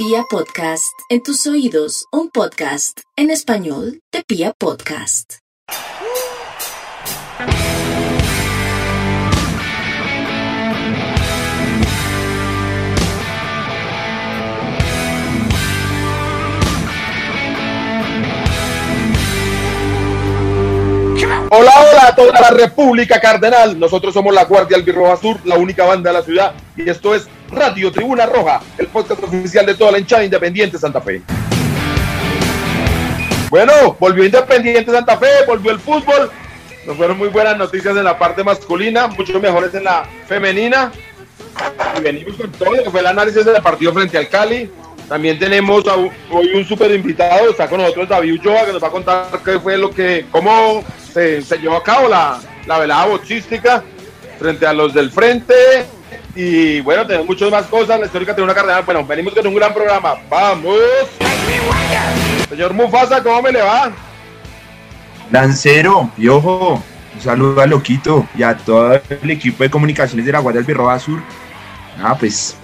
Pia Podcast, en tus oídos, un podcast en español de Pia Podcast. Hola, hola a toda la República Cardenal. Nosotros somos la Guardia Albirroja Sur, la única banda de la ciudad. Y esto es Radio Tribuna Roja, el podcast oficial de toda la hinchada independiente Santa Fe. Bueno, volvió Independiente Santa Fe, volvió el fútbol. Nos fueron muy buenas noticias en la parte masculina, mucho mejores en la femenina. Y venimos con todo que fue el análisis del partido frente al Cali. También tenemos hoy un súper invitado, está con nosotros David Ulloa, que nos va a contar qué fue lo que, cómo se, se llevó a cabo la, la velada boxística frente a los del frente. Y bueno, tenemos muchas más cosas. La histórica tiene una carrera. Bueno, venimos con un gran programa. ¡Vamos! Señor Mufasa, ¿cómo me le va? Lancero, Piojo, un saludo a Loquito y a todo el equipo de comunicaciones de la Guardia Albirroja Sur. Ah, pues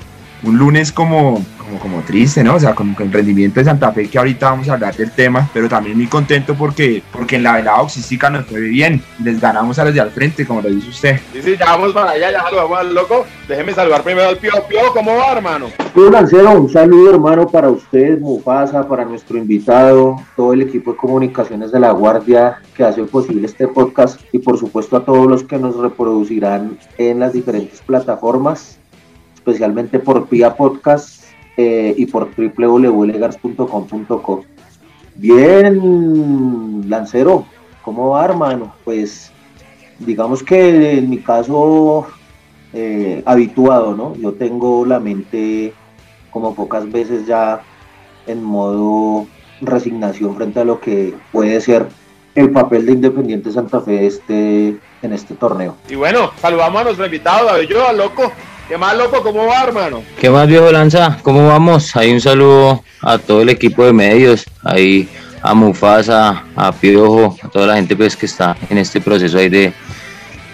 un lunes como, como, como triste, ¿no? O sea, con, con rendimiento de Santa Fe, que ahorita vamos a hablar del tema, pero también muy contento porque, porque en la velada boxística nos fue bien. Les ganamos a los de al frente, como lo dice usted. Sí, sí, ya vamos para allá, ya saludamos al loco. Déjeme saludar primero al Pío. Pío, ¿cómo va, hermano? Tú, Lancero, un saludo hermano para usted, Mufasa, para nuestro invitado, todo el equipo de comunicaciones de la Guardia que hace posible este podcast y por supuesto a todos los que nos reproducirán en las diferentes plataformas, especialmente por Pia Podcast eh, y por www.legars.com.co. Bien, Lancero, ¿cómo va hermano? Pues digamos que en mi caso eh, habituado, ¿no? Yo tengo la mente como pocas veces ya en modo resignación frente a lo que puede ser el papel de Independiente Santa Fe este, en este torneo. Y bueno, saludamos a nuestro invitado, David Ulloa, loco. ¿Qué más, loco? ¿Cómo va, hermano? ¿Qué más, viejo Lanza? ¿Cómo vamos? Ahí un saludo a todo el equipo de medios, ahí a Mufasa, a Piojo, a toda la gente pues que está en este proceso ahí de,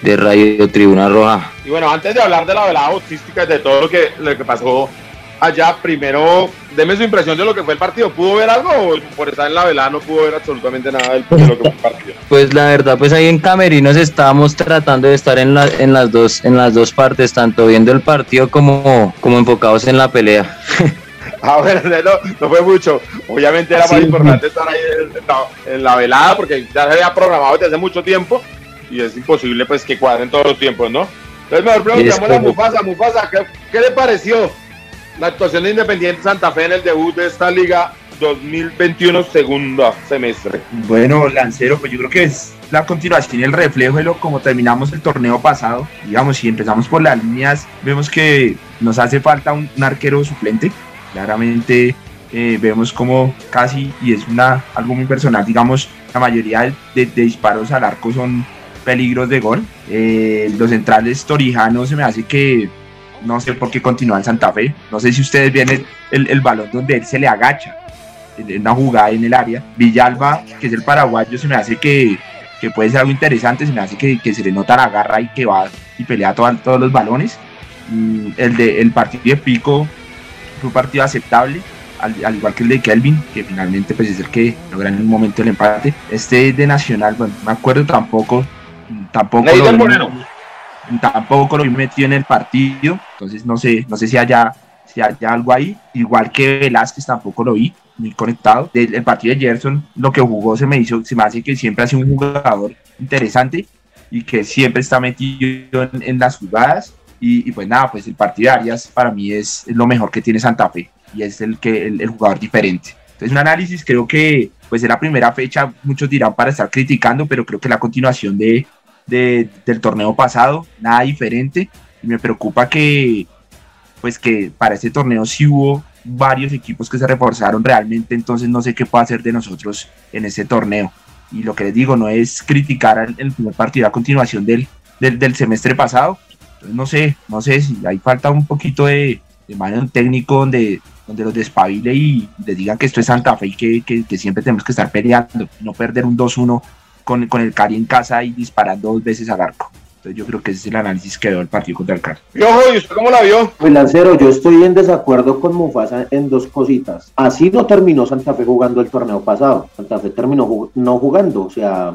de Radio Tribuna Roja. Y bueno, antes de hablar de la velada boxística y de todo lo que, lo que pasó allá, primero, deme su impresión de lo que fue el partido. ¿Pudo ver algo o por estar en la velada no pudo ver absolutamente nada del- de lo que fue el partido? Pues la verdad, pues ahí en Camerinos estábamos tratando de estar en, la- en, las, dos, en las dos partes, tanto viendo el partido como, como enfocados en la pelea. Ah, bueno, no, no fue mucho. Obviamente era más Sí. importante estar ahí en la, en la velada porque ya se había programado desde hace mucho tiempo y es imposible pues que cuadren todos los tiempos, ¿no? Entonces mejor preguntamos a. Mufasa. Mufasa, ¿qué, qué le pareció la actuación de Independiente Santa Fe en el debut de esta liga 2021 segundo semestre? Bueno, Lancero, pues yo creo que es la continuación y el reflejo de lo como terminamos el torneo pasado. Digamos, si empezamos por las líneas, vemos que nos hace falta un, arquero suplente. Claramente eh, vemos como casi, y es una algo muy personal, digamos, la mayoría de disparos al arco son peligros de gol. Eh, los centrales torijanos se me hace que no sé por qué continúa en Santa Fe. No sé si ustedes ven el, el- el balón donde él se le agacha en una jugada en el área. Villalba, que es el paraguayo, se me hace que, que puede ser algo interesante, se me hace que, que se le nota la garra y que va y pelea todo- todos los balones. Mm, El, de, el partido de Pico fue un partido aceptable, al, al igual que el de Kelvin, que finalmente pues, es el que logra en un momento el empate. Este de Nacional, bueno, no me acuerdo tampoco, tampoco Leider Moreno. Tampoco lo vi metido en el partido, entonces no sé, no sé si haya, si haya algo ahí, igual que Velázquez tampoco lo vi, muy conectado. Del el partido de Gerson, lo que jugó se me hizo, se me hace que siempre ha sido un jugador interesante y que siempre está metido en, en las jugadas. Y, y pues nada, pues el partido de Arias para mí es, es lo mejor que tiene Santa Fe y es el, que, el, el jugador diferente. Entonces un análisis creo que pues es la primera fecha, muchos dirán para estar criticando, pero creo que la continuación de, de- del torneo pasado, nada diferente. Y me preocupa que, pues que para este torneo sí hubo varios equipos que se reforzaron realmente, entonces no sé qué puede hacer de nosotros en este torneo. Y lo que les digo, no es criticar el primer partido a continuación del, del, semestre pasado. Entonces, no sé, no sé si hay falta un poquito de, de mano técnico donde, donde los despabile y les digan que esto es Santa Fe y que, que- que siempre tenemos que estar peleando, no perder un 2-1 con, con el Cari en casa y disparando dos veces al arco. Entonces yo creo que ese es el análisis que veo del partido contra el Cali. Piojo, ¿y usted cómo la vio? Pues Lancero, yo estoy en desacuerdo con Mufasa en dos cositas. Así no terminó Santa Fe jugando el torneo pasado. Santa Fe terminó no jugando, o sea,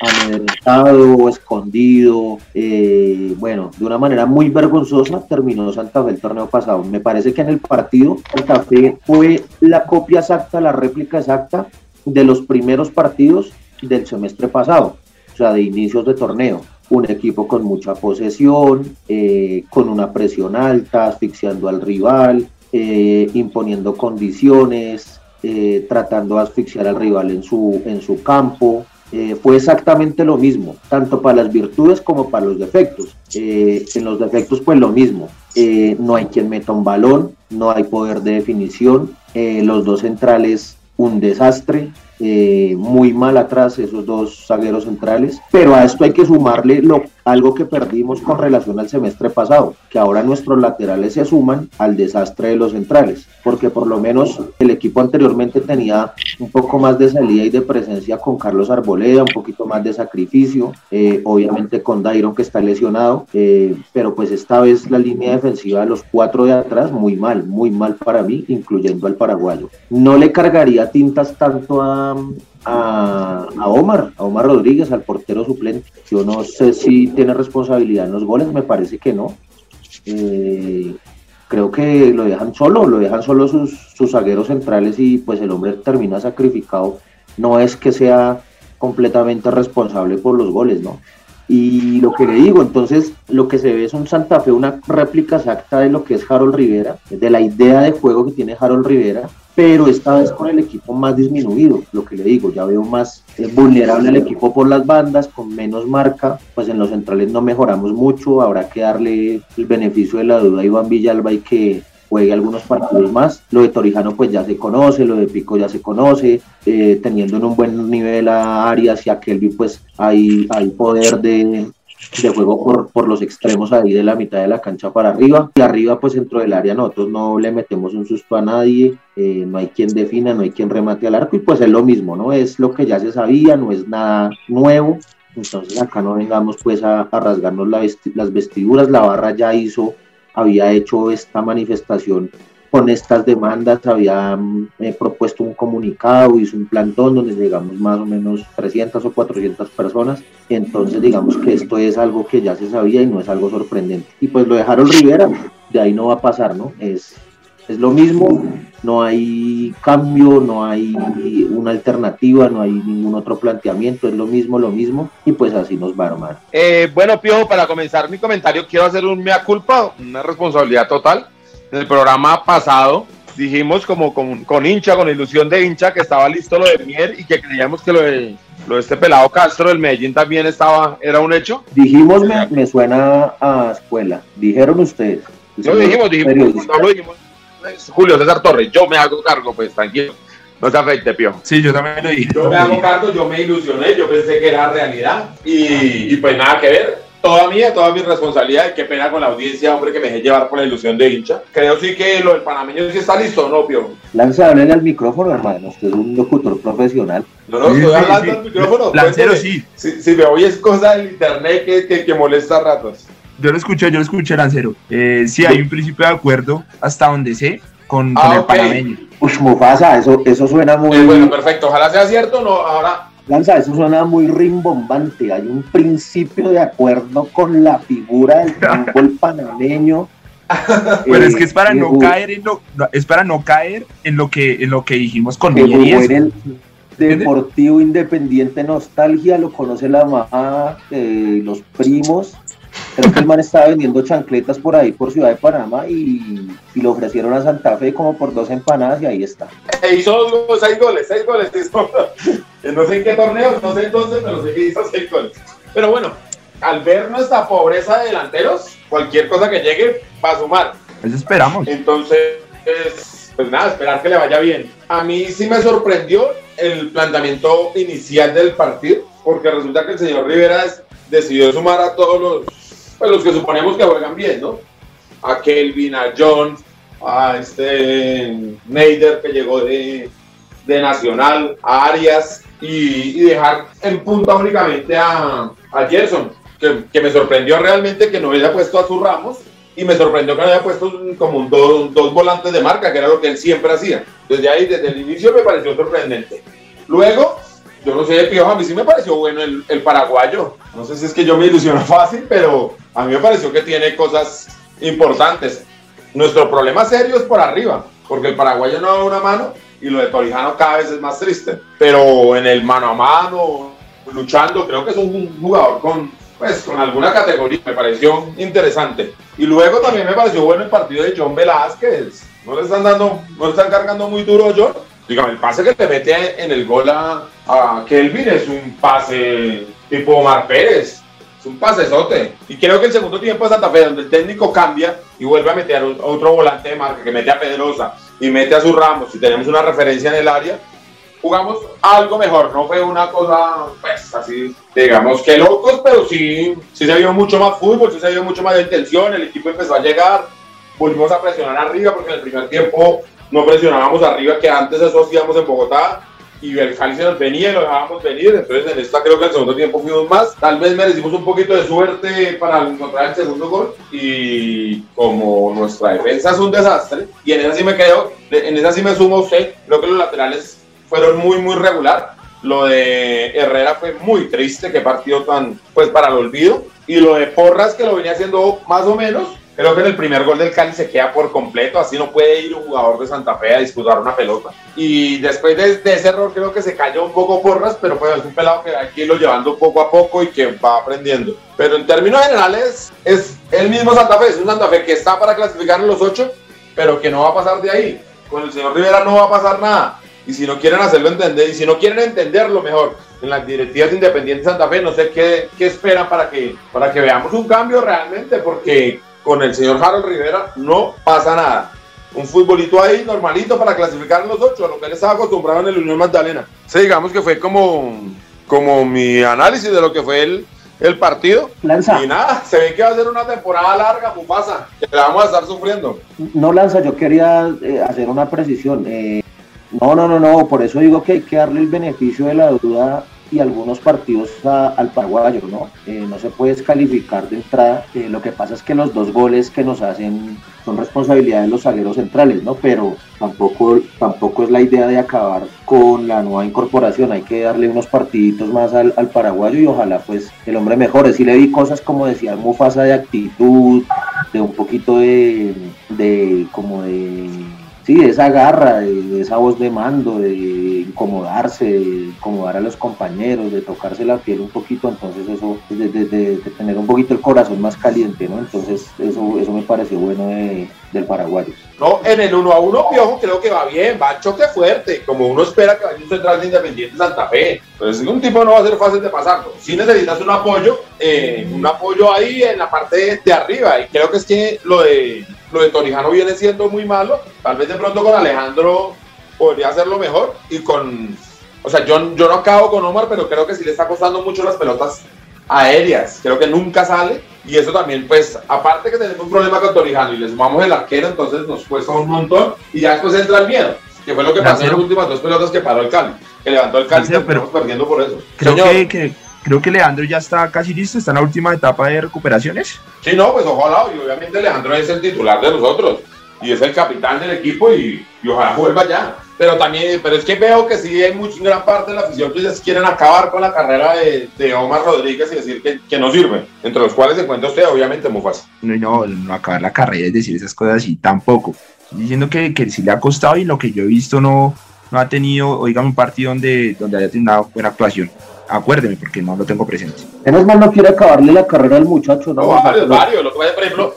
amedrentado, escondido, eh, bueno, de una manera muy vergonzosa terminó Santa Fe el torneo pasado. Me parece que en el partido Santa Fe fue la copia exacta, la réplica exacta de los primeros partidos del semestre pasado, o sea, de inicios de torneo un equipo con mucha posesión, eh, con una presión alta, asfixiando al rival, eh, imponiendo condiciones, eh, tratando de asfixiar al rival en su, en su campo. fue exactamente lo mismo, tanto para las virtudes como para los defectos. en los defectos, pues lo mismo. no hay quien meta un balón, no hay poder de definición. los dos centrales, un desastre. Eh, muy mal atrás esos dos zagueros centrales, pero a esto hay que sumarle lo, algo que perdimos con relación al semestre pasado, que ahora nuestros laterales se suman al desastre de los centrales, porque por lo menos el equipo anteriormente tenía un poco más de salida y de presencia con Carlos Arboleda, un poquito más de sacrificio, eh, obviamente con Dairon que está lesionado, eh, pero pues esta vez la línea defensiva de los cuatro de atrás muy mal, muy mal para mí, incluyendo al paraguayo. No le cargaría tintas tanto a a, Omar, a Omar Rodríguez, al portero suplente. Yo no sé si tiene responsabilidad en los goles, me parece que no. Eh, creo que lo dejan solo, lo dejan solo sus, sus zagueros centrales y pues el hombre termina sacrificado. No es que sea completamente responsable por los goles, ¿no? Y lo que le digo, entonces lo que se ve es un Santa Fe, una réplica exacta de lo que es Harold Rivera, de la idea de juego que tiene Harold Rivera, pero esta vez con el equipo más disminuido, lo que le digo, ya veo más eh, vulnerable el equipo por las bandas, con menos marca, pues en los centrales no mejoramos mucho, habrá que darle el beneficio de la duda a Iván Villalba y que juegue algunos partidos más. Lo de Torijano pues ya se conoce, lo de Pico ya se conoce, eh, teniendo en un buen nivel a Arias y a Kelvin pues hay, hay poder de, de juego por, por, los extremos ahí de la mitad de la cancha para arriba. Y arriba, pues dentro del área, nosotros no le metemos un susto a nadie, eh, no hay quien defina, no hay quien remate al arco, y pues es lo mismo, ¿no? Es lo que ya se sabía, no es nada nuevo. Entonces acá no vengamos pues a, a rasgarnos la las vestiduras, la barra ya hizo, había hecho esta manifestación con estas demandas había mm, propuesto un comunicado, hizo un plantón donde llegamos más o menos 300 o 400 personas. Entonces digamos que esto es algo que ya se sabía y no es algo sorprendente. Y pues lo dejaron Rivera, de ahí no va a pasar, ¿no? Es, es lo mismo, no hay cambio, no hay una alternativa, no hay ningún otro planteamiento, es lo mismo, lo mismo, y pues así nos va a armar. Eh, bueno, Piojo, para comenzar mi comentario, quiero hacer un mea culpa, una responsabilidad total en el programa pasado dijimos como con, hincha, con ilusión de hincha, que estaba listo lo de Mier y que creíamos que lo de, lo de este pelado Castro del Medellín también estaba, era un hecho. Dijimos, me, suena a escuela. Dijeron ustedes. No dijimos, dijimos, no lo dijimos. Julio César Torres, yo me hago cargo, pues tranquilo. No se afecte, Pio. Sí, yo también lo dije. Yo me hago cargo, yo me ilusioné, yo pensé que era realidad. Y, y pues nada que ver toda mía, toda mi responsabilidad. Qué pena con la audiencia, hombre, que me dejé llevar por la ilusión de hincha. Creo sí que lo del panameño sí está listo, ¿no, Pio? Lanza, en al micrófono, hermano. Usted es un locutor profesional. No, no, estoy hablando al micrófono. Lancero, sí. Si, me oyes cosas del internet que, que, que molesta a ratos. Yo lo escuché, yo lo escuché, Lancero. Eh, sí, hay un principio de acuerdo hasta donde sé con, con ah, el panameño. Uy, Mufasa, eso, eso suena muy... Eh, bueno, perfecto. Ojalá sea cierto. No, ahora Lanza, eso suena muy rimbombante. Hay un principio de acuerdo con la figura del fútbol panameño. Pero es que es para eh, no caer en lo, es para no caer en lo que en lo que dijimos con el Deportivo Independiente Nostalgia, lo conoce la mamá, eh, los primos. Creo que el man estaba vendiendo chancletas por ahí, por Ciudad de Panamá, y, y lo ofrecieron a Santa Fe como por dos empanadas, y ahí está. E hizo seis goles, seis goles. No sé en qué torneo, no sé entonces, pero sé que hizo seis goles. Pero bueno, al ver nuestra pobreza de delanteros, cualquier cosa que llegue va a sumar. Eso esperamos. Entonces, pues nada, esperar que le vaya bien. A mí sí me sorprendió el planteamiento inicial del partido, porque resulta que el señor Rivera decidió sumar a todos los, pues los que suponemos que juegan bien, ¿no? A Kelvin, a John, a este Neider que llegó de, de Nacional, a Arias, y, dejar en punta únicamente a, a Gerson, que, me sorprendió realmente que no haya puesto a sus Ramos y me sorprendió que no haya puesto como un dos, volantes de marca, que era lo que él siempre hacía. Desde ahí, desde el inicio me pareció sorprendente. Luego, yo no sé de Piojo, a mí sí me pareció bueno el, el, paraguayo. No sé si es que yo me ilusiono fácil, pero a mí me pareció que tiene cosas importantes. Nuestro problema serio es por arriba, porque el paraguayo no da una mano y lo de Torijano cada vez es más triste. Pero en el mano a mano, luchando, creo que es un jugador con, pues, con alguna categoría. Me pareció interesante. Y luego también me pareció bueno el partido de John Velázquez. No le están dando, no le están cargando muy duro John. Dígame, el pase que te mete en el gol a, a Kelvin es un pase tipo Omar Pérez. Es un pasesote. Y creo que el segundo tiempo de Santa Fe, donde el técnico cambia y vuelve a meter otro volante de marca que mete a Pedrosa y mete a sus Ramos y tenemos una referencia en el área, jugamos algo mejor, no fue una cosa, pues así, digamos que locos, pero sí, sí se vio mucho más fútbol, sí se vio mucho más de intención, el equipo empezó a llegar, volvimos a presionar arriba, porque en el primer tiempo no presionábamos arriba, que antes eso hacíamos en Bogotá, y el Cali se nos venía y lo dejábamos venir, entonces en esta creo que el segundo tiempo fuimos más, tal vez merecimos un poquito de suerte para encontrar el segundo gol, y como nuestra defensa es un desastre, y en esa sí me quedo, en esa sí me sumo usted, creo que los laterales fueron muy, muy regular. Lo de Herrera fue muy triste, que partido tan, pues para el olvido. Y lo de Porras, que lo venía haciendo más o menos, creo que en el primer gol del Cali se queda por completo, así no puede ir un jugador de Santa Fe a disputar una pelota. Y después de, ese error creo que se cayó un poco Porras, pero pues es un pelado que hay que irlo llevando poco a poco y que va aprendiendo. Pero en términos generales es el mismo Santa Fe, es un Santa Fe que está para clasificar en los ocho, pero que no va a pasar de ahí. Con el señor Rivera no va a pasar nada y si no quieren hacerlo entender, y si no quieren entenderlo mejor en las directivas independientes de Santa Fe, no sé qué, qué esperan para que, para que veamos un cambio realmente, porque con el señor Harold Rivera no pasa nada. Un futbolito ahí normalito para clasificar en los ocho, a lo que él estaba acostumbrado en el Unión Magdalena. Sí, digamos que fue como, como mi análisis de lo que fue el, el partido. Lanza. Y nada, se ve que va a ser una temporada larga, pasa que la vamos a estar sufriendo. No, Lanza, yo quería eh, hacer una precisión. Eh, no, no, no, no, por eso digo que hay que darle el beneficio de la duda y algunos partidos al paraguayo, ¿no? Eh, no se puede descalificar de entrada. Eh, lo que pasa es que los dos goles que nos hacen son responsabilidad de los zagueros centrales, ¿no? Pero tampoco, tampoco es la idea de acabar con la nueva incorporación. Hay que darle unos partiditos más al, paraguayo y ojalá pues el hombre mejore. Sí le vi cosas como decía Mufasa de actitud, de un poquito de, de como de sí, de esa garra, de, esa voz de mando, de incomodarse, de incomodar a los compañeros, de tocarse la piel un poquito, entonces eso, de, tener un poquito el corazón más caliente, ¿no? Entonces eso, eso me pareció bueno del paraguayo. No, en el 1 a 1 Piojo creo que va bien, va a choque fuerte, como uno espera que vaya un central de Independiente Santa Fe. Entonces un tipo no va a ser fácil de pasarlo. Si necesitas un apoyo, eh, un apoyo ahí en la parte de arriba, y creo que es que lo de lo de Torijano viene siendo muy malo. Tal vez de pronto con Alejandro podría hacerlo mejor. Y con. O sea, yo, yo no acabo con Omar, pero creo que sí le está costando mucho las pelotas aéreas. Creo que nunca sale. Y eso también, pues, aparte que tenemos un problema con Torijano y le sumamos el arquero, entonces nos cuesta un montón. Y ya después entra el miedo. Que fue lo que pasó en las últimas dos pelotas que paró el Cali. Que levantó el Cali y estamos perdiendo por eso. Creo que, que creo que Leandro ya está casi listo, está en la última etapa de recuperaciones. Sí, no, pues ojalá, y obviamente Leandro es el titular de nosotros y es el capitán del equipo y, ojalá vuelva ya. Pero también, pero es que veo que sí hay mucha gran parte de la afición que quieren acabar con la carrera de, Omar Rodríguez y decir que, que, no sirve, entre los cuales se encuentra usted, obviamente, fácil. No, no, no acabar la carrera es decir esas cosas así, tampoco. diciendo que, que sí le ha costado y lo que yo he visto no, no ha tenido, oigan, un partido donde, donde haya tenido una buena actuación acuérdeme porque no lo tengo presente. Menos mal no quiere acabarle la carrera al muchacho. No, varios, varios. Lo que pasa, por ejemplo,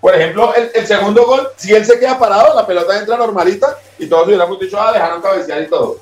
por ejemplo el, segundo gol, si él se queda parado, la pelota entra normalita y todos hubiéramos dicho, ah, dejaron cabecear y todo.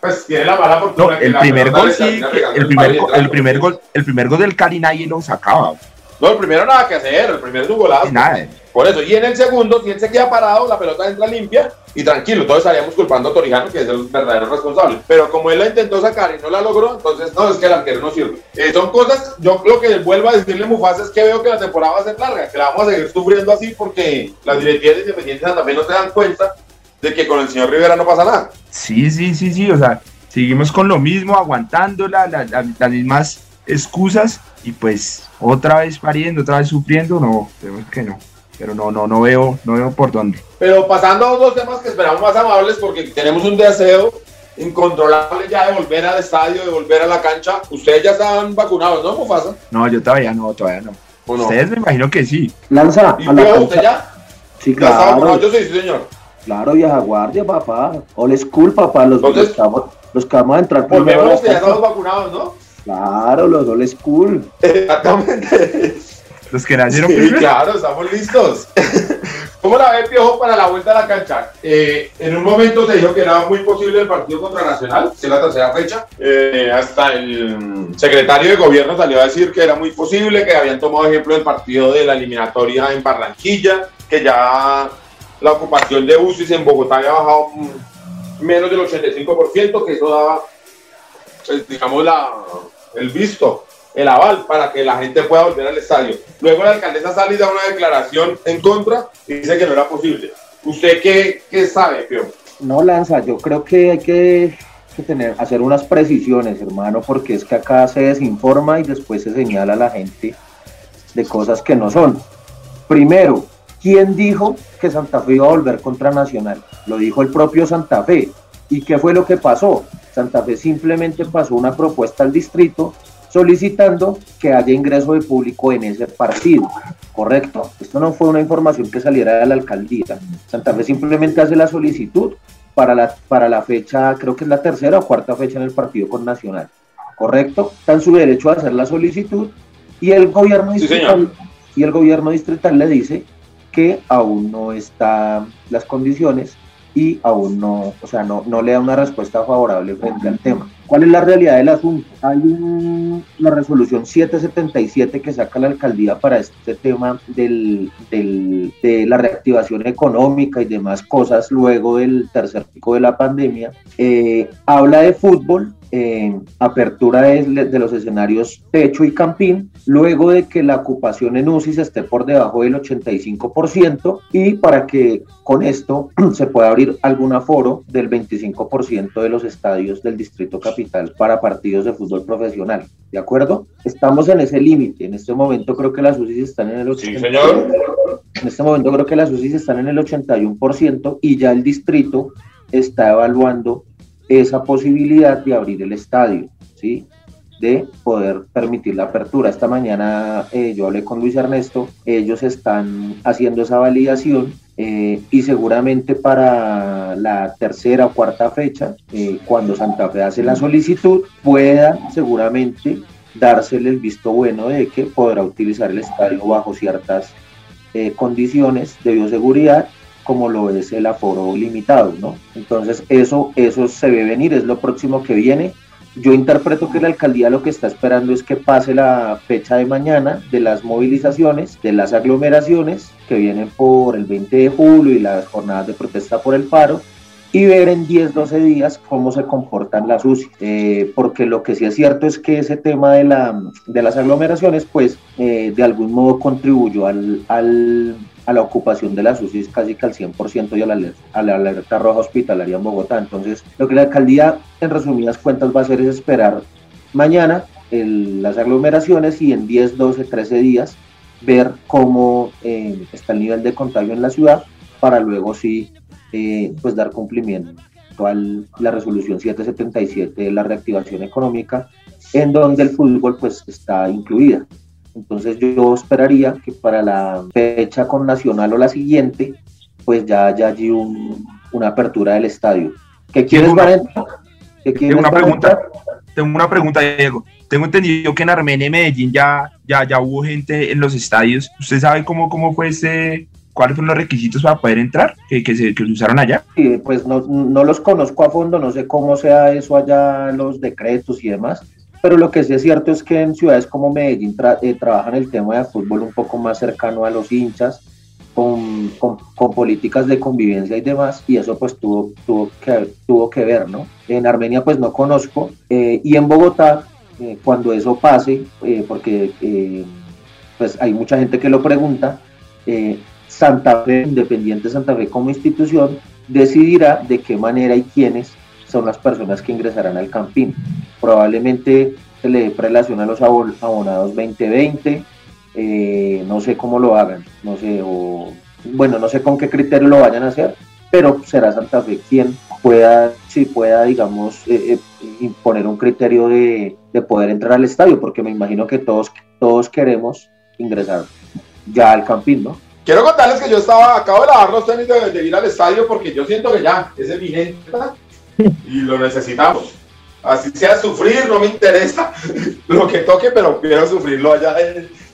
pues tiene la mala fortuna. No, el primer gol sí, el primer, el primer gol, el primer gol del Cali nadie lo sacaba. No, el primero nada que hacer, el primero es un golazo. Nada. Por eso, y en el segundo, si él se queda parado, la pelota entra limpia y tranquilo, todos estaríamos culpando a Torijano, que es el verdadero responsable. Pero como él la intentó sacar y no la logró, entonces no, es que el arquero no sirve. Eh, son cosas, yo lo que vuelvo a decirle Mufasa es que veo que la temporada va a ser larga, que la vamos a seguir sufriendo así porque las directivas independientes también no se dan cuenta de que con el señor Rivera no pasa nada. Sí, sí, sí, sí, o sea, seguimos con lo mismo, aguantando las mismas excusas y pues otra vez pariendo, otra vez sufriendo, no, tenemos que no. Pero no, no, no veo, no veo por dónde. Pero pasando a dos temas que esperamos más amables porque tenemos un deseo incontrolable ya de volver al estadio, de volver a la cancha. Ustedes ya están vacunados, ¿no, Mufasa? No, yo todavía no, todavía no. Ustedes me imagino que sí. Lanza, ¿Y a la usted ya? Sí, claro. Yo sí, señor. Claro, vieja guardia, papá. Old school, papá. Los, Entonces, los, vamos, los que vamos a entrar primero. Volvemos que ya estamos vacunados, ¿no? Claro, los old school. Exactamente. Los que nacieron sí, claro, estamos listos. ¿Cómo la ve Piojo para la vuelta a la cancha? Eh, en un momento se dijo que era muy posible el partido contra Nacional, que es la tercera fecha. Eh, hasta el secretario de gobierno salió a decir que era muy posible, que habían tomado ejemplo del partido de la eliminatoria en Barranquilla, que ya la ocupación de UCIs en Bogotá había bajado menos del 85%, que eso daba, pues, digamos, la, el visto el aval para que la gente pueda volver al estadio. Luego la alcaldesa sale y da una declaración en contra y dice que no era posible. ¿Usted qué, qué sabe, Pio? No, Lanza, yo creo que hay que, tener, hacer unas precisiones, hermano, porque es que acá se desinforma y después se señala a la gente de cosas que no son. Primero, ¿quién dijo que Santa Fe iba a volver contra Nacional? Lo dijo el propio Santa Fe. ¿Y qué fue lo que pasó? Santa Fe simplemente pasó una propuesta al distrito solicitando que haya ingreso de público en ese partido. Correcto. Esto no fue una información que saliera de la alcaldía. Santa Fe simplemente hace la solicitud para la, para la fecha, creo que es la tercera o cuarta fecha en el partido con Nacional. Correcto. En su derecho a hacer la solicitud y el gobierno distrital, y el gobierno distrital le dice que aún no están las condiciones y aún no, o sea, no, no le da una respuesta favorable frente al tema. ¿Cuál es la realidad del asunto? Hay una resolución 777 que saca la alcaldía para este tema del, de la reactivación económica y demás cosas luego del tercer pico de la pandemia. Eh, habla de fútbol, apertura de, los escenarios techo y campín, luego de que la ocupación en UCI esté por debajo del 85% y para que con esto se pueda abrir algún aforo del 25% de los estadios del Distrito Capital para partidos de fútbol profesional. ¿De acuerdo? Estamos en ese límite. En este momento creo que las UCI están en el 81%. En este momento creo que las UCI están en el 81% y ya el distrito está evaluando esa posibilidad de abrir el estadio, ¿sí? de poder permitir la apertura. Esta mañana eh, yo hablé con Luis Ernesto, ellos están haciendo esa validación eh, y seguramente para la tercera o cuarta fecha, eh, cuando Santa Fe hace la solicitud, pueda seguramente dársele el visto bueno de que podrá utilizar el estadio bajo ciertas condiciones de bioseguridad como lo es el aforo limitado, ¿no? Entonces eso, eso se ve venir, es lo próximo que viene. Yo interpreto que la alcaldía lo que está esperando es que pase la fecha de mañana de las movilizaciones, de las aglomeraciones que vienen por el 20 de julio y las jornadas de protesta por el paro y ver en 10, 12 días cómo se comportan las UCI. Eh, porque lo que sí es cierto es que ese tema de, la, de las aglomeraciones, pues eh, de algún modo contribuyó al, al a la ocupación de las UCI casi que al 100% y a la, a la alerta roja hospitalaria en Bogotá. Entonces, lo que la alcaldía, en resumidas cuentas, va a hacer es esperar mañana las aglomeraciones y en 10, 12, 13 días ver cómo eh, está el nivel de contagio en la ciudad para luego sí eh, pues dar cumplimiento a la resolución 777 de la reactivación económica en donde el fútbol pues está incluida. Entonces yo esperaría que para la fecha con Nacional o la siguiente, pues ya haya allí una apertura del estadio. ¿Qué quieres, tengo una pregunta, tengo una pregunta, Diego. Tengo entendido que en Armenia y Medellín ya, ya, ya hubo gente en los estadios. ¿Usted sabe cómo, cómo fue ese, cuáles fueron los requisitos para poder entrar que, que, se, que usaron allá? Sí, pues no, no, los conozco a fondo, no sé cómo sea eso allá, los decretos y demás, pero lo que sí es cierto es que en ciudades como Medellín eh, trabajan el tema de fútbol un poco más cercano a los hinchas, con, con, políticas de convivencia y demás, y eso pues tuvo, tuvo, que, tuvo que ver, ¿no? En Armenia pues no conozco, eh, y en Bogotá, eh, cuando eso pase, porque pues hay mucha gente que lo pregunta, Santa Fe, Independiente Santa Fe como institución, decidirá de qué manera y quiénes son las personas que ingresarán al campín. Probablemente se le dé prelación a los abonados 2020. Eh, no sé cómo lo hagan, no sé, o bueno, no sé con qué criterio lo vayan a hacer, pero será Santa Fe quien pueda, si pueda, digamos, eh, eh, imponer un criterio de, poder entrar al estadio, porque me imagino que todos, todos queremos ingresar ya al campín, ¿no? Quiero contarles que yo estaba, acabo de lavar los tenis de, ir al estadio porque yo siento que ya es evidente y lo necesitamos. Así sea sufrir, no me interesa lo que toque, pero quiero sufrirlo allá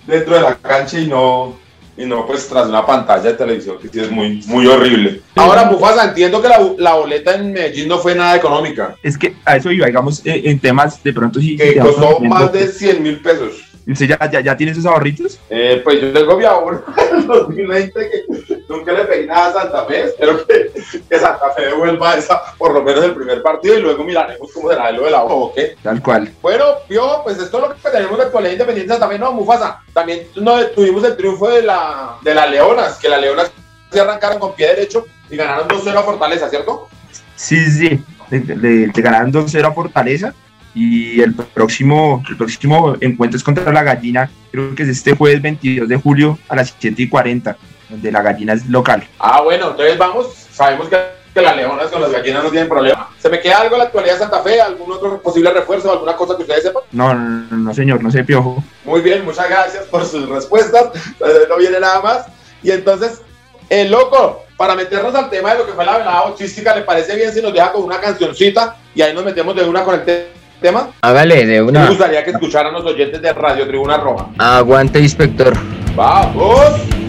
dentro de la cancha y no, y no pues tras una pantalla de televisión que sí es muy, muy horrible. Ahora, Mufasa, entiendo que la, la, boleta en Medellín no fue nada económica. Es que a eso iba, digamos, eh, en temas de pronto sí. Que costó más de 100 mil pesos. ¿Usted ya, ya, ya tiene esos ahorritos? Eh, pues yo tengo mi ahorro en 2020 que nunca le pedí nada a Santa Fe. Espero que, que Santa Fe devuelva esa, por lo menos el primer partido y luego miraremos cómo será lo de la o qué. Tal cual. Bueno, yo, pues esto es lo que tenemos de actualidad independiente de Santa Fe. No, Mufasa. También no, tuvimos el triunfo de, la, de las Leonas, que las Leonas se arrancaron con pie derecho y ganaron 2-0 a Fortaleza, ¿cierto? Sí, sí. Le, le ganaron 2-0 a Fortaleza y el próximo, el próximo encuentro es contra la gallina, creo que es este jueves 22 de julio a las 7 y 40, donde la gallina es local. Ah, bueno, entonces vamos, sabemos que, que las leonas con las gallinas no tienen problema. ¿Se me queda algo en la actualidad de Santa Fe? ¿Algún otro posible refuerzo? ¿Alguna cosa que ustedes sepan? No, no, no señor, no sé piojo. Muy bien, muchas gracias por sus respuestas, no viene nada más. Y entonces, el loco, para meternos al tema de lo que fue la velada bochística, ¿le parece bien si nos deja con una cancioncita y ahí nos metemos de una con el tema? tema? Hágale, de una. Me gustaría que escucharan los oyentes de Radio Tribuna Roja. Aguante, inspector. ¡Vamos!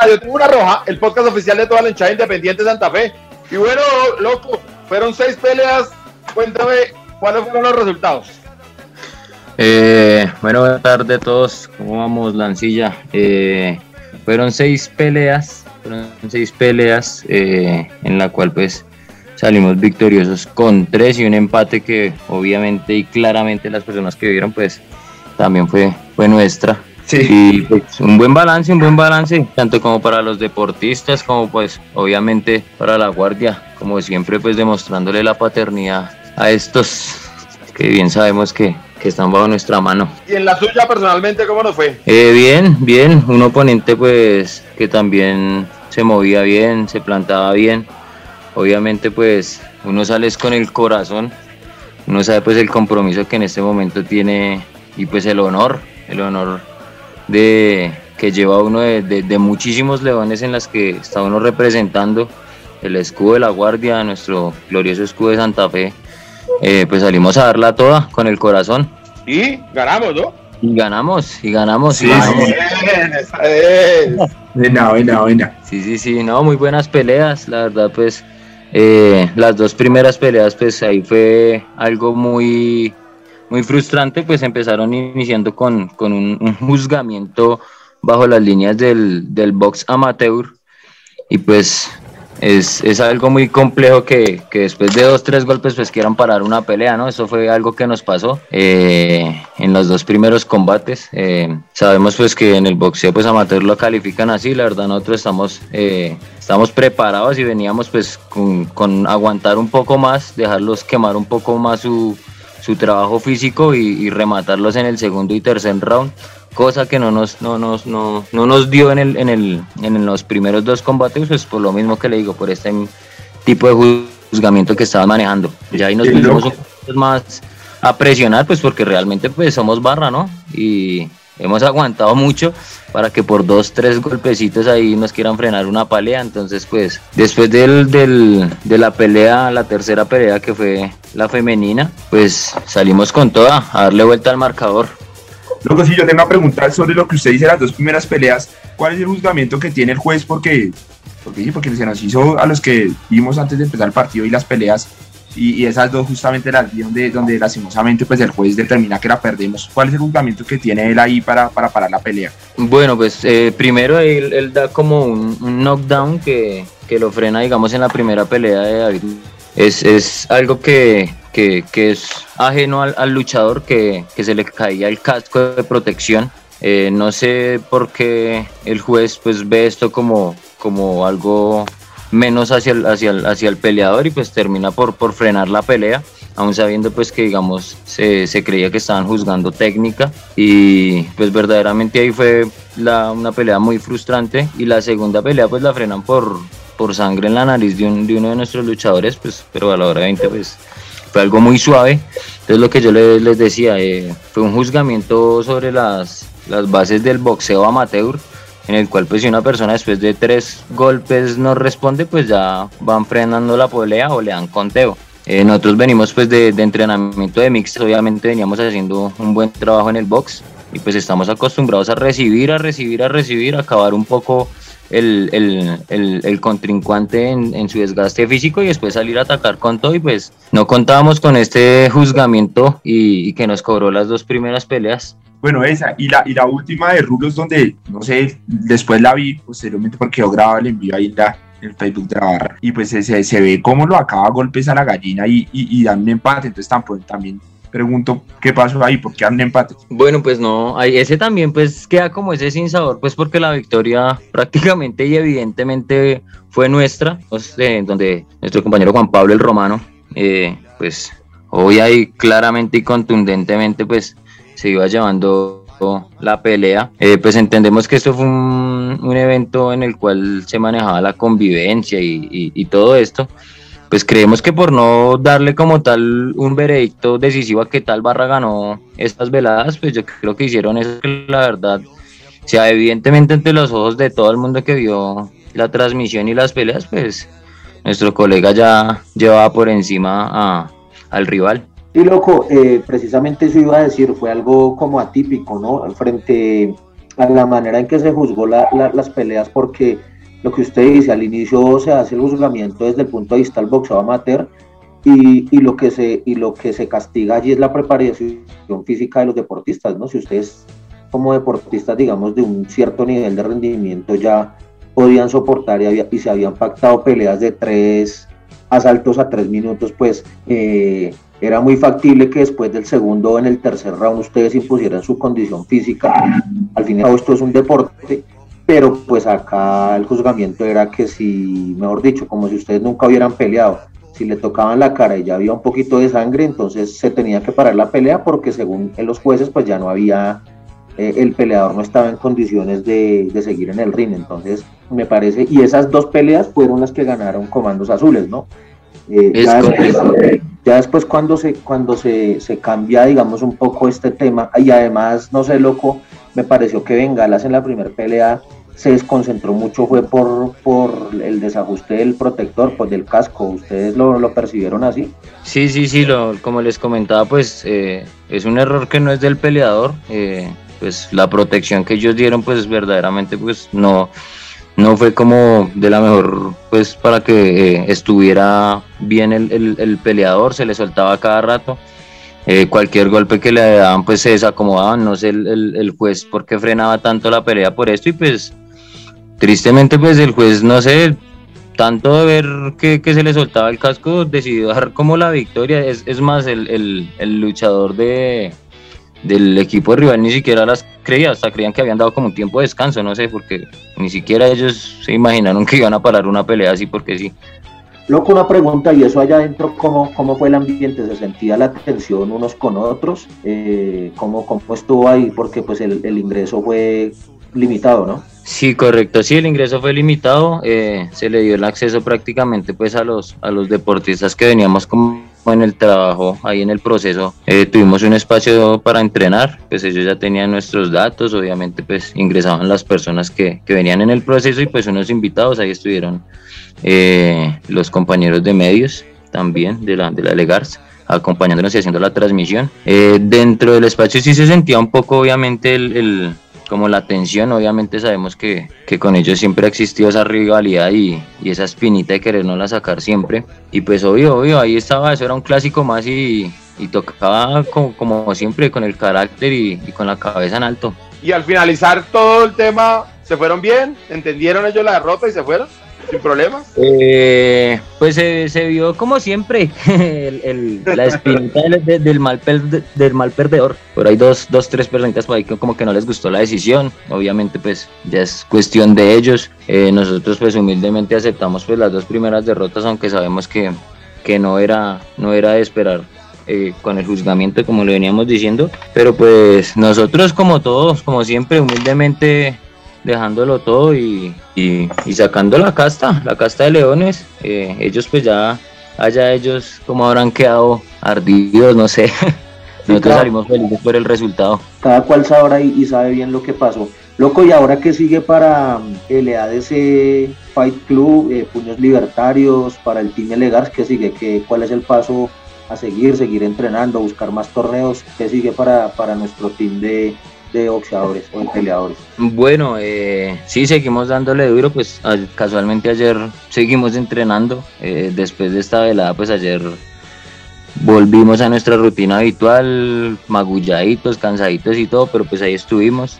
Radio Tribuna Roja, el podcast oficial de toda la hinchada independiente de Santa Fe. Y bueno, loco, fueron seis peleas. Cuéntame cuáles fueron los resultados. Eh, bueno, buenas tardes a todos. ¿Cómo vamos, Lancilla? Eh, fueron seis peleas, fueron seis peleas eh, en la cual pues salimos victoriosos con tres y un empate que obviamente y claramente las personas que vieron pues también fue, fue nuestra. Sí. Y pues un buen balance, un buen balance, tanto como para los deportistas, como pues obviamente para la guardia, como siempre pues demostrándole la paternidad a estos que bien sabemos que, que están bajo nuestra mano. ¿Y en la suya personalmente cómo nos fue? Eh, bien, bien, un oponente pues que también se movía bien, se plantaba bien, obviamente pues uno sales con el corazón, uno sabe pues el compromiso que en este momento tiene y pues el honor, el honor de que lleva uno de, muchísimos leones en las que está uno representando el escudo de la guardia, nuestro glorioso escudo de Santa Fe, eh, pues salimos a darla toda con el corazón. Y ganamos, ¿no? Y ganamos, y ganamos. Sí, Buena, buena, buena. Sí, sí, sí, no, muy buenas peleas, la verdad, pues eh, las dos primeras peleas, pues ahí fue algo muy muy frustrante, pues empezaron iniciando con, un, juzgamiento bajo las líneas del, box amateur y pues es, algo muy complejo que, después de dos, tres golpes pues quieran parar una pelea, ¿no? Eso fue algo que nos pasó eh, en los dos primeros combates. Eh, sabemos pues que en el boxeo pues amateur lo califican así, la verdad nosotros estamos, eh, estamos preparados y veníamos pues con, con aguantar un poco más, dejarlos quemar un poco más su su trabajo físico y, rematarlos en el segundo y tercer round, cosa que no nos, no nos, no, no nos dio en, el, en, el, en los primeros dos combates, pues por lo mismo que le digo, por este tipo de juzgamiento que estaban manejando. Ya ahí nos pusimos un poco más a presionar, pues porque realmente pues somos barra, ¿no? Y hemos aguantado mucho para que por dos, tres golpecitos ahí nos quieran frenar una pelea. Entonces, pues, después del, del, de la pelea, la tercera pelea que fue la femenina, pues salimos con toda a darle vuelta al marcador. Luego, si yo tengo una pregunta sobre lo que usted dice, las dos primeras peleas, ¿cuál es el juzgamiento que tiene el juez? Porque, porque porque se nos hizo a los que vimos antes de empezar el partido y las peleas y, esas dos justamente las vi donde, donde lastimosamente pues el juez determina que la perdemos. ¿Cuál es el juzgamiento que tiene él ahí para, para parar la pelea? Bueno, pues eh, primero él, da como un, knockdown que, que, lo frena, digamos, en la primera pelea de David. Es, es algo que, que, que, es ajeno al, al luchador, que, que, se le caía el casco de protección. Eh, no sé por qué el juez pues ve esto como, como algo menos hacia el, hacia el, hacia el peleador y pues termina por, por frenar la pelea, aún sabiendo pues que digamos se, se creía que estaban juzgando técnica. Y pues verdaderamente ahí fue la, una pelea muy frustrante. Y la segunda pelea pues la frenan por, por sangre en la nariz de, un, de uno de nuestros luchadores, pues pero a la hora de 20 pues fue algo muy suave. Entonces lo que yo les, les decía, eh, fue un juzgamiento sobre las, las bases del boxeo amateur en el cual pues si una persona después de tres golpes no responde, pues ya van frenando la pelea o le dan conteo. Eh, nosotros venimos pues de, entrenamiento de mix, obviamente veníamos haciendo un buen trabajo en el box y pues estamos acostumbrados a recibir, a recibir, a recibir, a acabar un poco el, el, el, contrincante en, en, su desgaste físico y después salir a atacar con todo y pues no contábamos con este juzgamiento y, y que nos cobró las dos primeras peleas bueno, esa. Y la, y la última de Rulos, donde, no sé, después la vi posteriormente porque yo grababa el envío ahí en, la, el Facebook de la barra. Y pues se, se ve cómo lo acaba golpes a la gallina y, y, dan un empate. Entonces tampoco, también pregunto qué pasó ahí, por qué dan un empate. Bueno, pues no, ese también pues queda como ese sin sabor, pues porque la victoria prácticamente y evidentemente fue nuestra, pues, eh, donde nuestro compañero Juan Pablo el Romano, eh, pues hoy ahí claramente y contundentemente pues se iba llevando la pelea. Eh, pues entendemos que esto fue un, un, evento en el cual se manejaba la convivencia y, y, todo esto. Pues creemos que por no darle como tal un veredicto decisivo a que tal barra ganó estas veladas, pues yo creo que hicieron eso que la verdad, sea, evidentemente entre los ojos de todo el mundo que vio la transmisión y las peleas, pues nuestro colega ya llevaba por encima a, al rival. Y loco, eh, precisamente eso iba a decir, fue algo como atípico, ¿no? Frente a la manera en que se juzgó las peleas, porque lo que usted dice, al inicio se hace el juzgamiento desde el punto de vista del boxeo amateur y, y, lo que se, y lo que se castiga allí es la preparación física de los deportistas, ¿no? Si ustedes como deportistas, digamos, de un cierto nivel de rendimiento ya podían soportar y, y se habían pactado peleas de tres asaltos a tres minutos, pues... Eh, era muy factible que después del segundo en el tercer round ustedes impusieran su condición física. Al final esto es un deporte, pero pues acá el juzgamiento era que si, mejor dicho, como si ustedes nunca hubieran peleado, si le tocaban la cara y ya había un poquito de sangre, entonces se tenía que parar la pelea porque según los jueces pues ya no había, eh, el peleador no estaba en condiciones de, de seguir en el ring. Entonces me parece, y esas dos peleas fueron las que ganaron comandos azules, ¿no? Eh, ya, después, cuando se cuando se, se, cambia digamos un poco este tema y además no sé loco me pareció que Bengalas en la primera pelea se desconcentró mucho fue por, por el desajuste del protector pues del casco. Ustedes lo, lo percibieron así sí sí sí lo, como les comentaba pues eh, es un error que no es del peleador eh, pues la protección que ellos dieron pues verdaderamente pues no no fue como de la mejor, pues para que eh, estuviera bien el, peleador, se le soltaba cada rato. Eh, cualquier golpe que le daban, pues se desacomodaban. No sé el, juez por qué frenaba tanto la pelea por esto. Y pues, tristemente, pues el juez, no sé, tanto de ver que, se le soltaba el casco, decidió dar como la victoria. Es, es más, el luchador de, del equipo rival ni siquiera las creía, hasta creían que habían dado como un tiempo de descanso, no sé, porque ni siquiera ellos se imaginaron que iban a parar una pelea así porque sí. Loco, una pregunta, ¿y eso allá adentro cómo, cómo fue el ambiente? ¿Se sentía la tensión unos con otros? Eh, ¿cómo, ¿Cómo estuvo ahí? Porque pues el, el ingreso fue limitado, ¿no? Sí, correcto. Sí, el ingreso fue limitado. Eh, se le dio el acceso prácticamente pues a los a los deportistas que veníamos como en el trabajo, ahí en el proceso. Eh, tuvimos un espacio para entrenar, pues ellos ya tenían nuestros datos, obviamente pues ingresaban las personas que, que venían en el proceso y pues unos invitados, ahí estuvieron eh, los compañeros de medios también de la, de la Legars acompañándonos y haciendo la transmisión. dentro del espacio sí se sentía un poco obviamente el como la tensión, obviamente sabemos que, que, con ellos siempre ha existido esa rivalidad y, y esa espinita de querernos la sacar siempre. Y pues obvio, obvio, ahí estaba, eso era un clásico más y, y tocaba como, como, siempre con el carácter y, y, con la cabeza en alto. Y al finalizar todo el tema, ¿se fueron bien? ¿Entendieron ellos la derrota y se fueron? Sin problemas? Eh, pues se, vio como siempre el, la espinita del, del, mal per, del mal perdedor. Por ahí dos, dos, tres personitas por ahí que como que no les gustó la decisión. Obviamente pues ya es cuestión de ellos. Eh, nosotros pues humildemente aceptamos pues las dos primeras derrotas aunque sabemos que, que no, era, no era de esperar eh, con el juzgamiento, como le veníamos diciendo. Pero pues nosotros, como todos, como siempre, humildemente dejándolo todo y, y, y, sacando la casta, la casta de leones. Eh, ellos pues ya, allá ellos como habrán quedado ardidos, no sé. Nosotros claro. salimos felices por el resultado. Cada cual sabrá y, y, sabe bien lo que pasó. Loco, ¿y ahora qué sigue para el EADC Fight Club, eh, Puños Libertarios, para el Team Elegars? ¿Qué sigue? ¿Qué, ¿Cuál es el paso a seguir? ¿Seguir entrenando, buscar más torneos? ¿Qué sigue para, para nuestro team de, de boxeadores o de peleadores? Bueno, eh, sí, seguimos dándole duro, pues casualmente ayer seguimos entrenando, eh, después de esta velada, pues ayer volvimos a nuestra rutina habitual, magulladitos, cansaditos y todo, pero pues ahí estuvimos.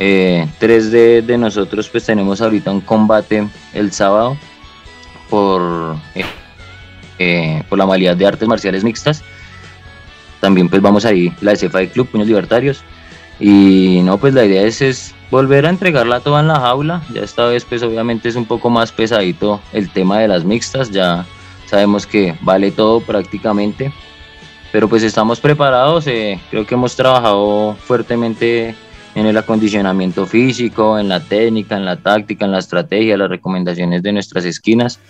Eh, tres de, de, nosotros pues tenemos ahorita un combate el sábado por, por la modalidad de artes marciales mixtas. También pues vamos ahí, la SFI Club, Puños Libertarios. Y no, pues la idea es, es, volver a entregarla toda en la jaula. Ya esta vez pues obviamente es un poco más pesadito el tema de las mixtas. Ya sabemos que vale todo prácticamente. Pero pues estamos preparados. Eh, creo que hemos trabajado fuertemente en el acondicionamiento físico, en la técnica, en la táctica, en la estrategia, las recomendaciones de nuestras esquinas,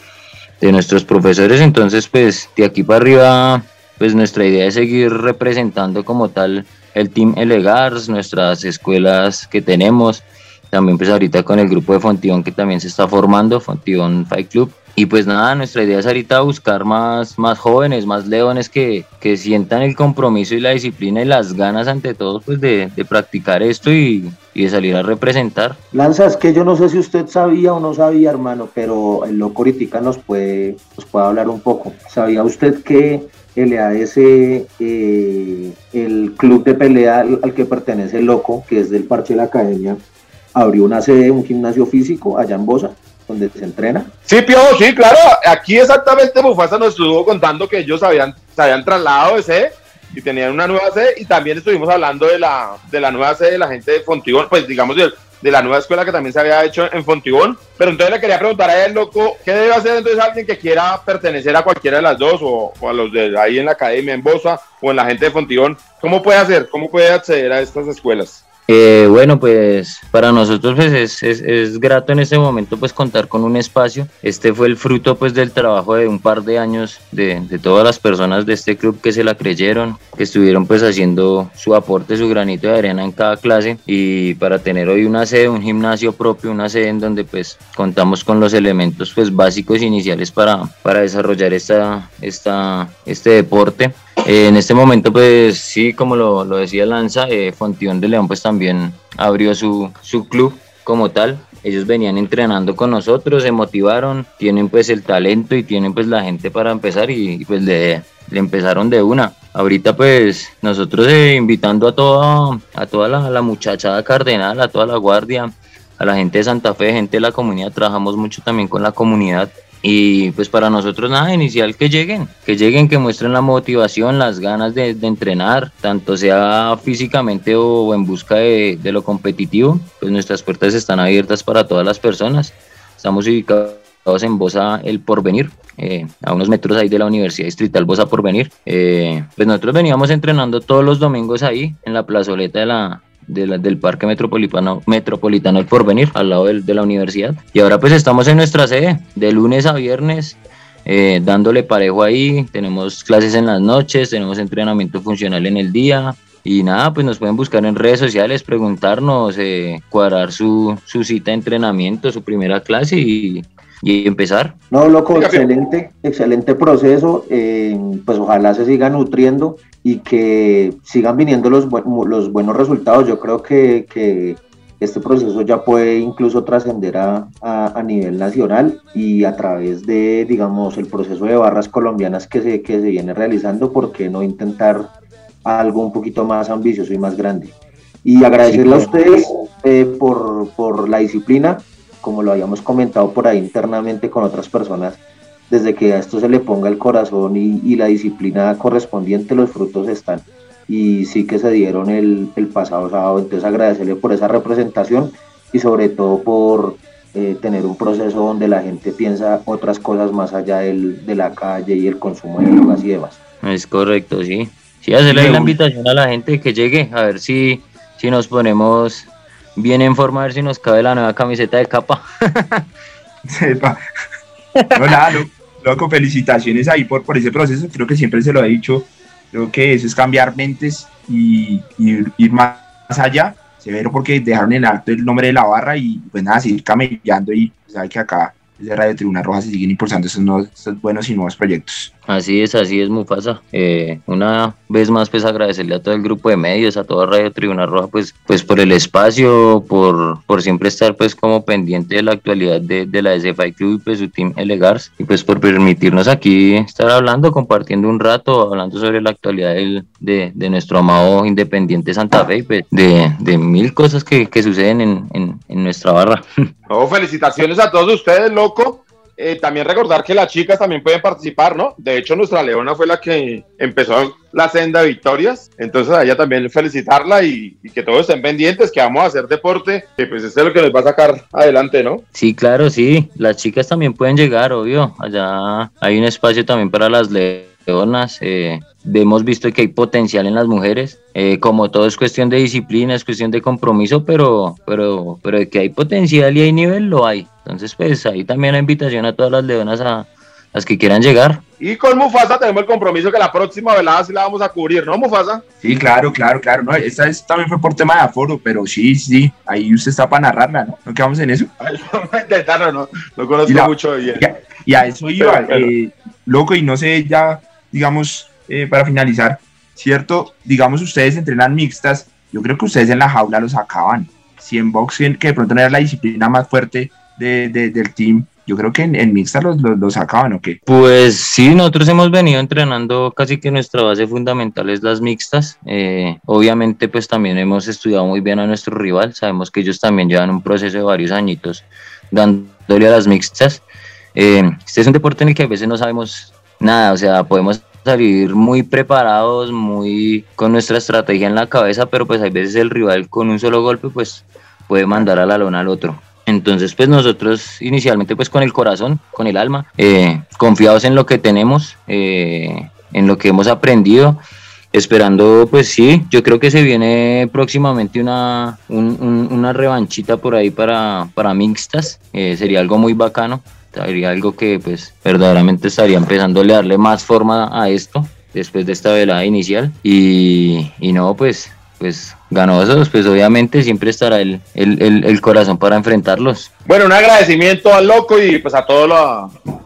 de nuestros profesores. Entonces pues de aquí para arriba pues nuestra idea es seguir representando como tal el Team Elegars, nuestras escuelas que tenemos, también pues ahorita con el grupo de Fontibón que también se está formando, Fontibón Fight Club. Y pues nada, nuestra idea es ahorita buscar más, más jóvenes, más leones que, que sientan el compromiso y la disciplina y las ganas ante todo pues de, de practicar esto y, de salir a representar. Lanza, es que yo no sé si usted sabía o no sabía, hermano, pero el loco ahorita nos puede, nos puede hablar un poco. ¿Sabía usted que LAS, eh, el club de pelea al, que pertenece Loco, que es del Parche de la Academia, abrió una sede, un gimnasio físico allá en Bosa, donde se entrena. Sí, Piojo, sí, claro. Aquí exactamente Mufasa nos estuvo contando que ellos habían, se habían trasladado de sede y tenían una nueva sede y también estuvimos hablando de la, de la nueva sede de la gente de Fontibón, pues digamos del de la nueva escuela que también se había hecho en Fontibón. Pero entonces le quería preguntar a él, loco, ¿qué debe hacer entonces alguien que quiera pertenecer a cualquiera de las dos o, o, a los de ahí en la academia, en Bosa o en la gente de Fontibón? ¿Cómo puede hacer? ¿Cómo puede acceder a estas escuelas? Eh, bueno, pues para nosotros pues es, es, es, grato en este momento pues contar con un espacio. Este fue el fruto pues del trabajo de un par de años de, de, todas las personas de este club que se la creyeron, que estuvieron pues haciendo su aporte, su granito de arena en cada clase y para tener hoy una sede, un gimnasio propio, una sede en donde pues contamos con los elementos pues básicos iniciales para, para desarrollar esta, esta, este deporte. Eh, en este momento, pues sí, como lo, lo decía Lanza, eh, Fontión de León pues también abrió su, su club como tal. Ellos venían entrenando con nosotros, se motivaron, tienen pues el talento y tienen pues la gente para empezar y, pues le, le, empezaron de una. Ahorita pues nosotros eh, invitando a toda, a toda la, la muchachada cardenal, a toda la guardia, a la gente de Santa Fe, gente de la comunidad, trabajamos mucho también con la comunidad y pues para nosotros nada, inicial que lleguen, que lleguen, que muestren la motivación, las ganas de, entrenar, tanto sea físicamente o en busca de, de, lo competitivo, pues nuestras puertas están abiertas para todas las personas. Estamos ubicados en Bosa El Porvenir, eh, a unos metros ahí de la Universidad Distrital Bosa Porvenir. Eh, pues nosotros veníamos entrenando todos los domingos ahí en la plazoleta de la, del Parque Metropolitano, Metropolitano El Porvenir, al lado de, la universidad. Y ahora pues estamos en nuestra sede, de lunes a viernes, eh, dándole parejo ahí. Tenemos clases en las noches, tenemos entrenamiento funcional en el día. Y nada, pues nos pueden buscar en redes sociales, preguntarnos, eh, cuadrar su, su cita de entrenamiento, su primera clase y, y empezar. No, loco, excelente, excelente proceso. Eh, pues ojalá se siga nutriendo y que sigan viniendo los, los buenos resultados. Yo creo que, que este proceso ya puede incluso trascender a, a, nivel nacional y a través de, digamos, el proceso de barras colombianas que se, que se viene realizando, ¿por qué no intentar algo un poquito más ambicioso y más grande? Y agradecerle a ustedes eh, por, por la disciplina, como lo habíamos comentado por ahí internamente con otras personas, desde que a esto se le ponga el corazón y, la disciplina correspondiente, los frutos están. Y sí que se dieron el, pasado sábado, entonces agradecerle por esa representación y sobre todo por eh, tener un proceso donde la gente piensa otras cosas más allá del, de la calle y el consumo de drogas y demás. Es correcto, sí. Sí, hacerle la invitación a la gente que llegue, a ver si, si nos ponemos bien en forma, a ver si nos cabe la nueva camiseta de capa. Sepa. Hola, loco, felicitaciones ahí por, por ese proceso. Creo que siempre se lo he dicho. Creo que eso es cambiar mentes y, ir más allá. Severo porque dejaron en alto el nombre de la barra y pues nada, seguir camellando y sabe que acá desde Radio Tribuna Roja se siguen impulsando esos, esos buenos y nuevos proyectos. Así es, así es, Mufasa. Eh, una vez más, pues agradecerle a todo el grupo de medios, a toda Radio Tribuna Roja, pues, pues por el espacio, por, por siempre estar pues como pendiente de la actualidad de, de la SFI Club y pues su team Elegars, y pues por permitirnos aquí estar hablando, compartiendo un rato, hablando sobre la actualidad del, de, de, nuestro amado Independiente Santa Fe, pues, de, de mil cosas que, que suceden en, en, en nuestra barra. Oh, felicitaciones a todos ustedes, Eh, también recordar que las chicas también pueden participar, ¿no? De hecho, nuestra Leona fue la que empezó la senda de victorias, entonces a ella también felicitarla y, que todos estén pendientes, que vamos a hacer deporte, que pues eso es lo que nos va a sacar adelante, ¿no? Sí, claro, sí, las chicas también pueden llegar, obvio, allá hay un espacio también para las leonas, eh, hemos visto que hay potencial en las mujeres, eh, como todo es cuestión de disciplina, es cuestión de compromiso, pero, pero, pero de que hay potencial y hay nivel, lo hay. Entonces, pues ahí también la invitación a todas las leonas a las que quieran llegar. Y con Mufasa tenemos el compromiso que la próxima velada sí la vamos a cubrir, ¿no, Mufasa? Sí, claro, claro, claro. No, esta vez también fue por tema de aforo, pero sí, sí, ahí usted está para narrarla, ¿no? ¿No quedamos en eso? intentarlo, no, no conozco mucho bien. Y a, eso iba, eh, loco, y no sé, ya, digamos, eh, para finalizar, ¿cierto? Digamos, ustedes entrenan mixtas, yo creo que ustedes en la jaula los acaban. Si en boxing, que de pronto no era la disciplina más fuerte, del team. Yo creo que en, en mixta los, los, sacaban o qué. Pues sí, nosotros hemos venido entrenando casi que nuestra base fundamental es las mixtas. Eh, obviamente pues también hemos estudiado muy bien a nuestro rival. Sabemos que ellos también llevan un proceso de varios añitos dándole a las mixtas. Eh, este es un deporte en el que a veces no sabemos nada, o sea, podemos salir muy preparados, muy con nuestra estrategia en la cabeza, pero pues hay veces el rival con un solo golpe pues puede mandar a la lona al otro. Entonces, pues nosotros inicialmente pues con el corazón, con el alma, eh, confiados en lo que tenemos, eh, en lo que hemos aprendido, esperando pues sí, yo creo que se viene próximamente una, una revanchita por ahí para, para mixtas, eh, sería algo muy bacano, sería algo que pues verdaderamente estaría empezando a darle más forma a esto después de esta velada inicial y, y no pues pues ganosos, pues obviamente siempre estará el, el, corazón para enfrentarlos. Bueno, un agradecimiento al loco y pues a todo lo,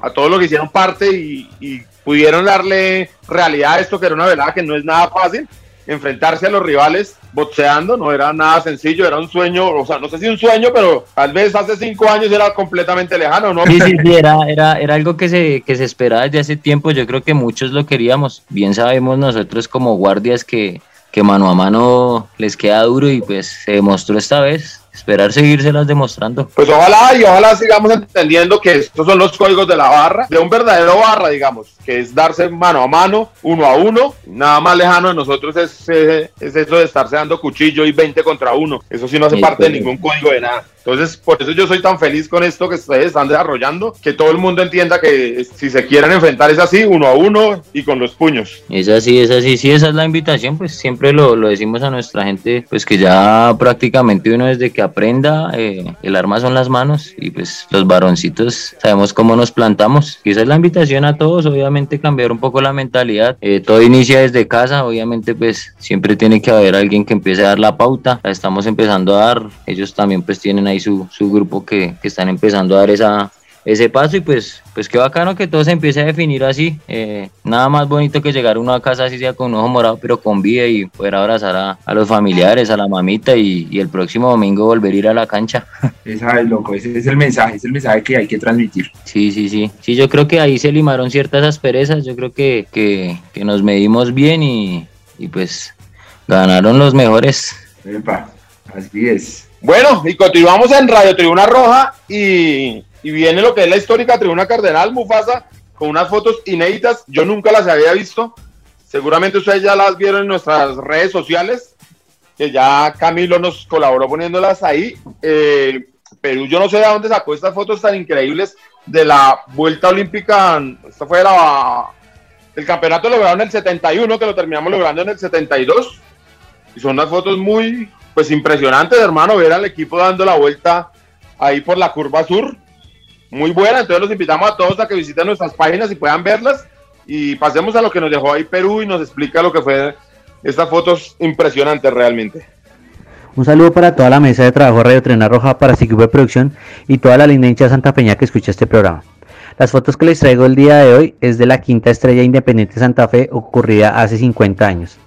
a todos los que hicieron parte y, pudieron darle realidad a esto que era una velada que no es nada fácil. Enfrentarse a los rivales boxeando no era nada sencillo, era un sueño, o sea, no sé si un sueño, pero tal vez hace cinco años era completamente lejano, ¿no? Sí, sí, sí, era, era, era algo que se, que se esperaba desde hace tiempo, yo creo que muchos lo queríamos. Bien sabemos nosotros como guardias que, que mano a mano les queda duro y pues se demostró esta vez. Esperar seguírselas demostrando. Pues ojalá y ojalá sigamos entendiendo que estos son los códigos de la barra, de un verdadero barra, digamos, que es darse mano a mano, uno a uno. Nada más lejano de nosotros es, es, eso de estarse dando cuchillo y 20 contra uno. Eso sí no hace parte de ningún código de nada. Entonces, por eso yo soy tan feliz con esto que ustedes están desarrollando, que todo el mundo entienda que si se quieren enfrentar es así, uno a uno y con los puños. Es así, es así, sí, esa es la invitación, pues siempre lo, lo decimos a nuestra gente, pues que ya prácticamente uno desde que aprenda, eh, el arma son las manos y pues los varoncitos sabemos cómo nos plantamos. Y esa es la invitación a todos, obviamente cambiar un poco la mentalidad. Eh, todo inicia desde casa, obviamente pues siempre tiene que haber alguien que empiece a dar la pauta, la estamos empezando a dar, ellos también pues tienen su, su grupo que, que, están empezando a dar esa, ese paso y pues, pues qué bacano que todo se empiece a definir así. Eh, nada más bonito que llegar uno a casa así sea con un ojo morado pero con vida y poder abrazar a, a los familiares, a la mamita y, y, el próximo domingo volver a ir a la cancha. Esa es loco, ese es el mensaje, es el mensaje que hay que transmitir. Sí, sí, sí. Sí, yo creo que ahí se limaron ciertas asperezas, yo creo que, que, que nos medimos bien y, y pues ganaron los mejores. Epa, así es. Bueno, y continuamos en Radio Tribuna Roja y, y, viene lo que es la histórica Tribuna Cardenal Mufasa con unas fotos inéditas. Yo nunca las había visto. Seguramente ustedes ya las vieron en nuestras redes sociales, que ya Camilo nos colaboró poniéndolas ahí. Eh, Perú, yo no sé de dónde sacó estas fotos tan increíbles de la vuelta olímpica. Esta fue el campeonato logrado en el 71, que lo terminamos logrando en el 72. Y son unas fotos muy, pues impresionante, hermano, ver al equipo dando la vuelta ahí por la curva sur. Muy buena, entonces los invitamos a todos a que visiten nuestras páginas y puedan verlas. Y pasemos a lo que nos dejó ahí Perú y nos explica lo que fue estas fotos impresionantes realmente. Un saludo para toda la mesa de trabajo Radio Trena Roja para su producción y toda la linda hincha Santa Peña que escucha este programa. Las fotos que les traigo el día de hoy es de la quinta estrella independiente Santa Fe ocurrida hace 50 años.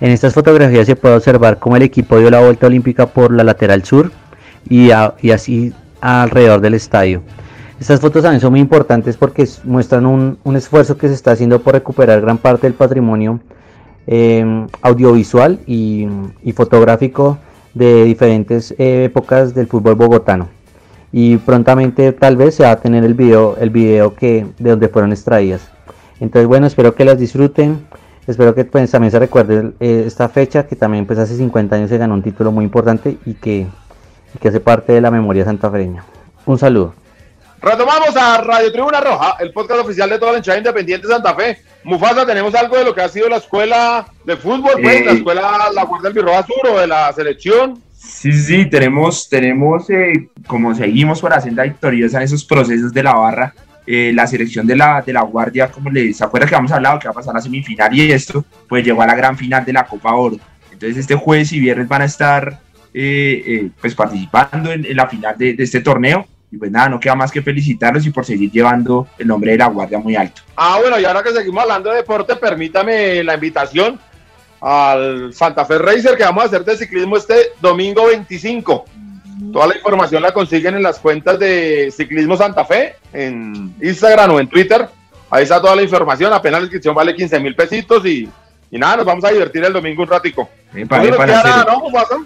En estas fotografías se puede observar cómo el equipo dio la vuelta olímpica por la lateral sur y, así alrededor del estadio. Estas fotos también son muy importantes porque muestran un, un, esfuerzo que se está haciendo por recuperar gran parte del patrimonio eh, audiovisual y, y, fotográfico de diferentes eh, épocas del fútbol bogotano. Y prontamente tal vez se va a tener el video, el video que, de donde fueron extraídas. Entonces bueno, espero que las disfruten. Espero que pues, también se recuerde eh, esta fecha, que también pues hace 50 años se ganó un título muy importante y que, y que hace parte de la memoria santafereña. Un saludo. Retomamos a Radio Tribuna Roja, el podcast oficial de toda la hinchada independiente de Santa Fe. Mufasa, tenemos algo de lo que ha sido la escuela de fútbol, pues, eh, la escuela La Guardia del Birroja Sur o de la selección. Sí, sí, tenemos, tenemos eh, como seguimos por hacer la victoriosa en esos procesos de la barra, eh, la selección de la, de la Guardia, como les ¿se acuerdan que habíamos hablado que va a pasar la semifinal y esto? Pues llegó a la gran final de la Copa Oro. Entonces este jueves y viernes van a estar eh, eh, pues participando en, en la final de, de, este torneo. Y pues nada, no queda más que felicitarlos y por seguir llevando el nombre de la Guardia muy alto. Ah, bueno, y ahora que seguimos hablando de deporte, permítame la invitación al Santa Fe Racer que vamos a hacer de ciclismo este domingo 25. Toda la información la consiguen en las cuentas de Ciclismo Santa Fe, en Instagram o en Twitter. Ahí está toda la información. Apenas la inscripción vale 15 mil pesitos y, y, nada, nos vamos a divertir el domingo un ratico. Epa, epa, nada, ¿no,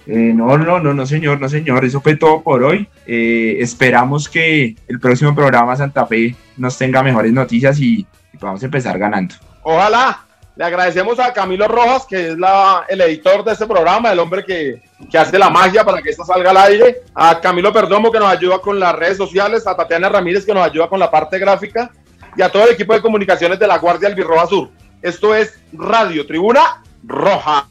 eh, no, no, no, no, señor, no, señor. Eso fue todo por hoy. Eh, esperamos que el próximo programa Santa Fe nos tenga mejores noticias y, y podamos empezar ganando. Ojalá. Le agradecemos a Camilo Rojas, que es la, el editor de este programa, el hombre que, que, hace la magia para que esto salga al aire. A Camilo Perdomo, que nos ayuda con las redes sociales. A Tatiana Ramírez, que nos ayuda con la parte gráfica. Y a todo el equipo de comunicaciones de la Guardia Albirroja Sur. Esto es Radio Tribuna Roja.